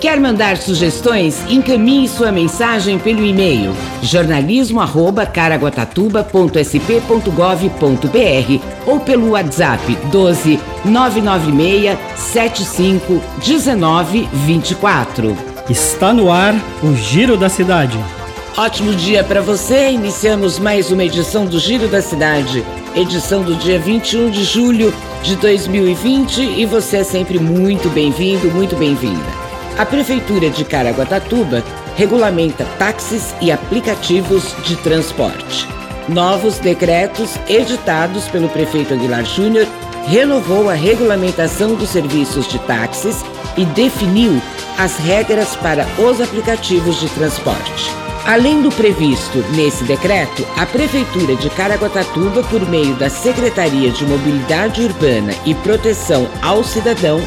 Quer mandar sugestões? Encaminhe sua mensagem pelo e-mail jornalismo@caraguatatuba.sp.gov.br ou pelo WhatsApp 12 996 75 19 24. Está no ar o Giro da Cidade. Ótimo dia para você. Iniciamos mais uma edição do Giro da Cidade, edição do dia 21 de julho de 2020 e você é sempre muito bem-vindo, muito bem-vinda. A Prefeitura de Caraguatatuba regulamenta táxis e aplicativos de transporte. Novos decretos editados pelo prefeito Aguilar Júnior renovou a regulamentação dos serviços de táxis e definiu as regras para os aplicativos de transporte. Além do previsto nesse decreto, a Prefeitura de Caraguatatuba, por meio da Secretaria de Mobilidade Urbana e Proteção ao Cidadão,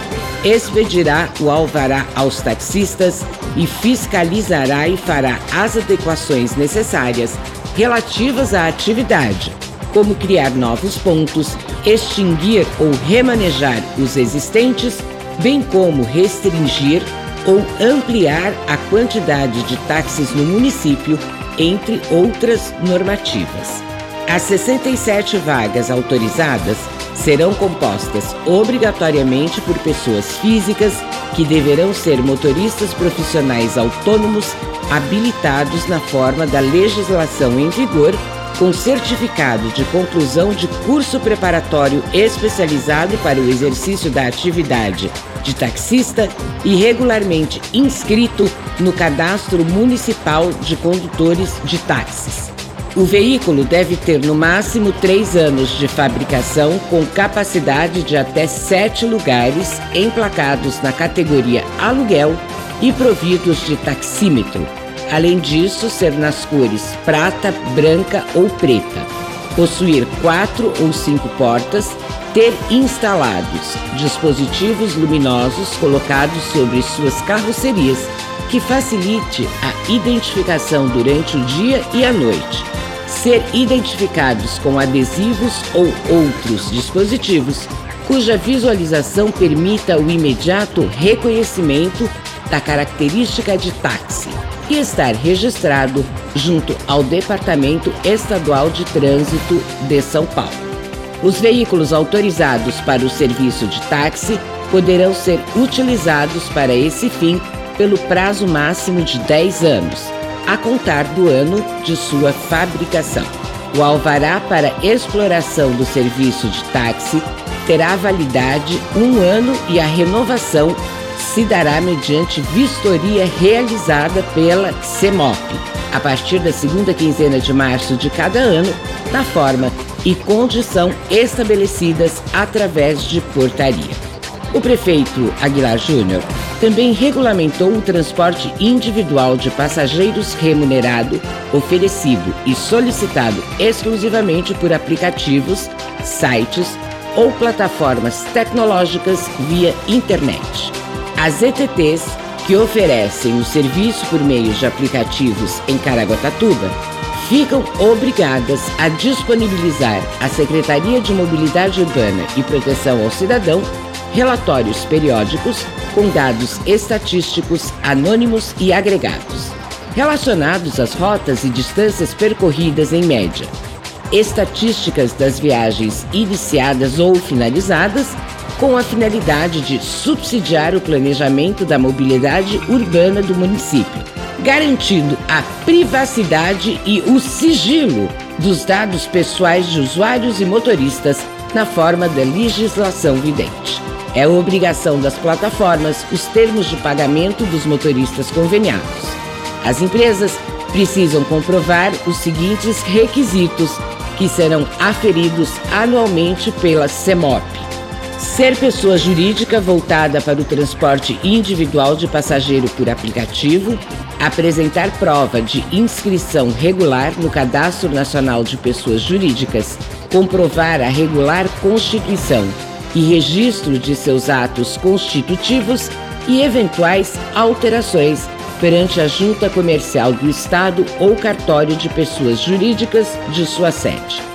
expedirá o alvará aos taxistas e fiscalizará e fará as adequações necessárias relativas à atividade, como criar novos pontos, extinguir ou remanejar os existentes, bem como restringir ou ampliar a quantidade de táxis no município, entre outras normativas. As 67 vagas autorizadas serão compostas obrigatoriamente por pessoas físicas que deverão ser motoristas profissionais autônomos habilitados na forma da legislação em vigor com certificado de conclusão de curso preparatório especializado para o exercício da atividade de taxista e regularmente inscrito no Cadastro Municipal de Condutores de Táxis. O veículo deve ter no máximo três anos de fabricação, com capacidade de até sete lugares, emplacados na categoria aluguel e providos de taxímetro Além disso, ser nas cores prata, branca ou preta. Possuir quatro ou cinco portas, ter instalados dispositivos luminosos colocados sobre suas carrocerias que facilite a identificação durante o dia e a noite. Ser identificados com adesivos ou outros dispositivos cuja visualização permita o imediato reconhecimento da característica de táxi e estar registrado junto ao Departamento Estadual de Trânsito de São Paulo. Os veículos autorizados para o serviço de táxi poderão ser utilizados para esse fim pelo prazo máximo de 10 anos, a contar do ano de sua fabricação. O alvará para exploração do serviço de táxi terá validade um ano e a renovação se dará mediante vistoria realizada pela CEMOP, a partir da segunda quinzena de março de cada ano, na forma e condição estabelecidas através de portaria. O prefeito Aguilar Júnior também regulamentou o transporte individual de passageiros remunerado, oferecido e solicitado exclusivamente por aplicativos, sites ou plataformas tecnológicas via internet. As ETTs, que oferecem o serviço por meio de aplicativos em Caraguatatuba, ficam obrigadas a disponibilizar à Secretaria de Mobilidade Urbana e Proteção ao Cidadão relatórios periódicos com dados estatísticos anônimos e agregados, relacionados às rotas e distâncias percorridas em média, estatísticas das viagens iniciadas ou finalizadas com a finalidade de subsidiar o planejamento da mobilidade urbana do município, garantindo a privacidade e o sigilo dos dados pessoais de usuários e motoristas na forma da legislação vigente. É obrigação das plataformas os termos de pagamento dos motoristas conveniados. As empresas precisam comprovar os seguintes requisitos que serão aferidos anualmente pela CEMOP Ser pessoa jurídica voltada para o transporte individual de passageiro por aplicativo, apresentar prova de inscrição regular no Cadastro Nacional de Pessoas Jurídicas, comprovar a regular constituição e registro de seus atos constitutivos e eventuais alterações perante a Junta Comercial do Estado ou cartório de pessoas jurídicas de sua sede.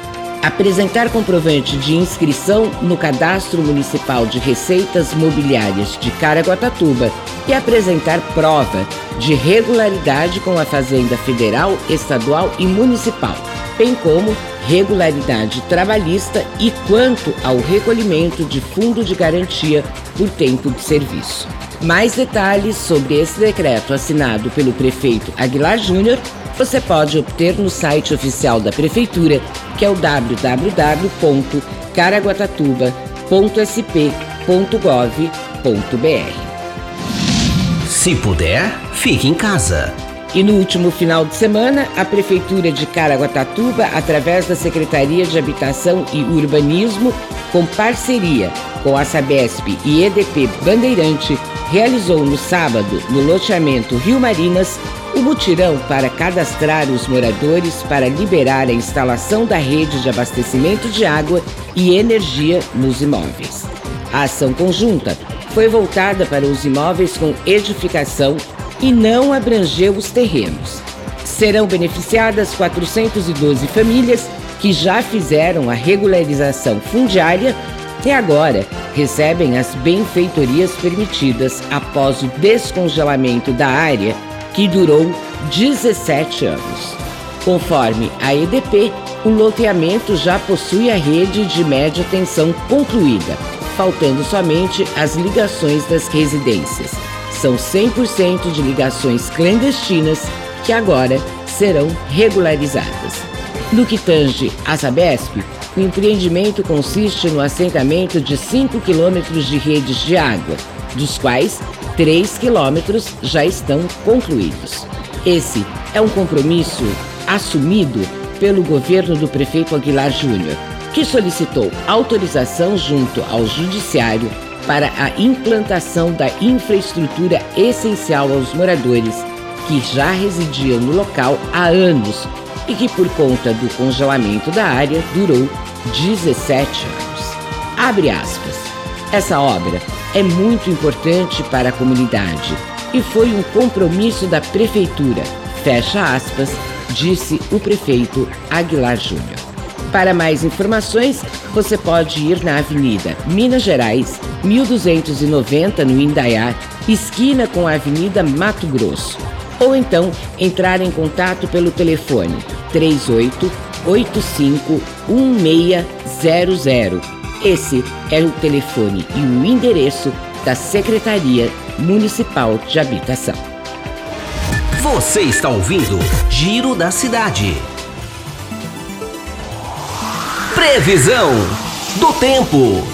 Apresentar comprovante de inscrição no Cadastro Municipal de Receitas Mobiliárias de Caraguatatuba e apresentar prova de regularidade com a Fazenda Federal, Estadual e Municipal, bem como regularidade trabalhista e quanto ao recolhimento de fundo de garantia por tempo de serviço. Mais detalhes sobre esse decreto assinado pelo prefeito Aguilar Júnior você pode obter no site oficial da Prefeitura, que é o www.caraguatatuba.sp.gov.br. Se puder, fique em casa. E no último final de semana, a Prefeitura de Caraguatatuba, através da Secretaria de Habitação e Urbanismo, com parceria com a Sabesp e EDP Bandeirante, realizou no sábado, no loteamento Rio Marinas, o mutirão para cadastrar os moradores para liberar a instalação da rede de abastecimento de água e energia nos imóveis. A ação conjunta foi voltada para os imóveis com edificação e não abrangeu os terrenos. Serão beneficiadas 412 famílias que já fizeram a regularização fundiária e agora recebem as benfeitorias permitidas após o descongelamento da área, que durou 17 anos. Conforme a EDP, o loteamento já possui a rede de média tensão concluída, faltando somente as ligações das residências. São 100% de ligações clandestinas que agora serão regularizadas. No que tange a Sabesp, o empreendimento consiste no assentamento de 5 quilômetros de redes de água, dos quais 3 quilômetros já estão concluídos. Esse é um compromisso assumido pelo governo do prefeito Aguilar Júnior, que solicitou autorização junto ao Judiciário para a implantação da infraestrutura essencial aos moradores que já residiam no local há anos e que, por conta do congelamento da área, durou 17 anos. Abre aspas. Essa obra é muito importante para a comunidade e foi um compromisso da prefeitura. Fecha aspas, disse o prefeito Aguilar Júnior. Para mais informações, você pode ir na Avenida Minas Gerais, 1290 no Indaiá, esquina com a Avenida Mato Grosso. Ou então entrar em contato pelo telefone 38 851600. Esse é o telefone e o endereço da Secretaria Municipal de Habitação. Você está ouvindo Giro da Cidade. Previsão do tempo.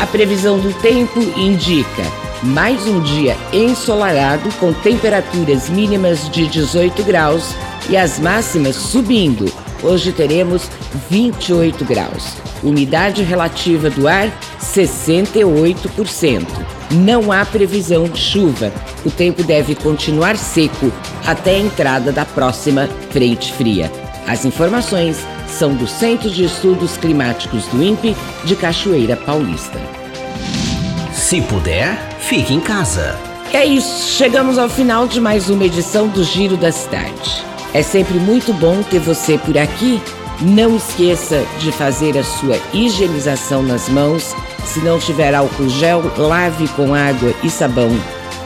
A previsão do tempo indica mais um dia ensolarado com temperaturas mínimas de 18 graus e as máximas subindo. Hoje teremos 28 graus. Umidade relativa do ar 68%. Não há previsão de chuva. O tempo deve continuar seco até a entrada da próxima frente fria. As informações são do Centro de Estudos Climáticos do INPE de Cachoeira Paulista. Se puder, fique em casa. É isso, chegamos ao final de mais uma edição do Giro da Cidade. É sempre muito bom ter você por aqui. Não esqueça de fazer a sua higienização nas mãos. Se não tiver álcool gel, lave com água e sabão.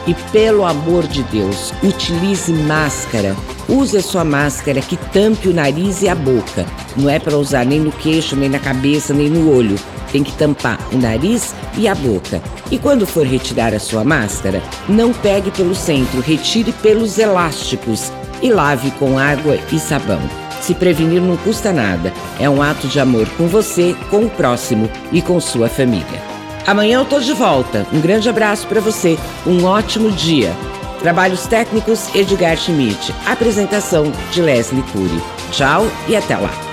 E pelo amor de Deus, utilize máscara. Use a sua máscara que tampe o nariz e a boca. Não é para usar nem no queixo, nem na cabeça, nem no olho. Tem que tampar o nariz e a boca. E quando for retirar a sua máscara, não pegue pelo centro, retire pelos elásticos e lave com água e sabão. Se prevenir não custa nada. É um ato de amor com você, com o próximo e com sua família. Amanhã eu tô de volta. Um grande abraço para você. Um ótimo dia. Trabalhos técnicos Edgar Schmidt. Apresentação de Leslie Cury. Tchau e até lá.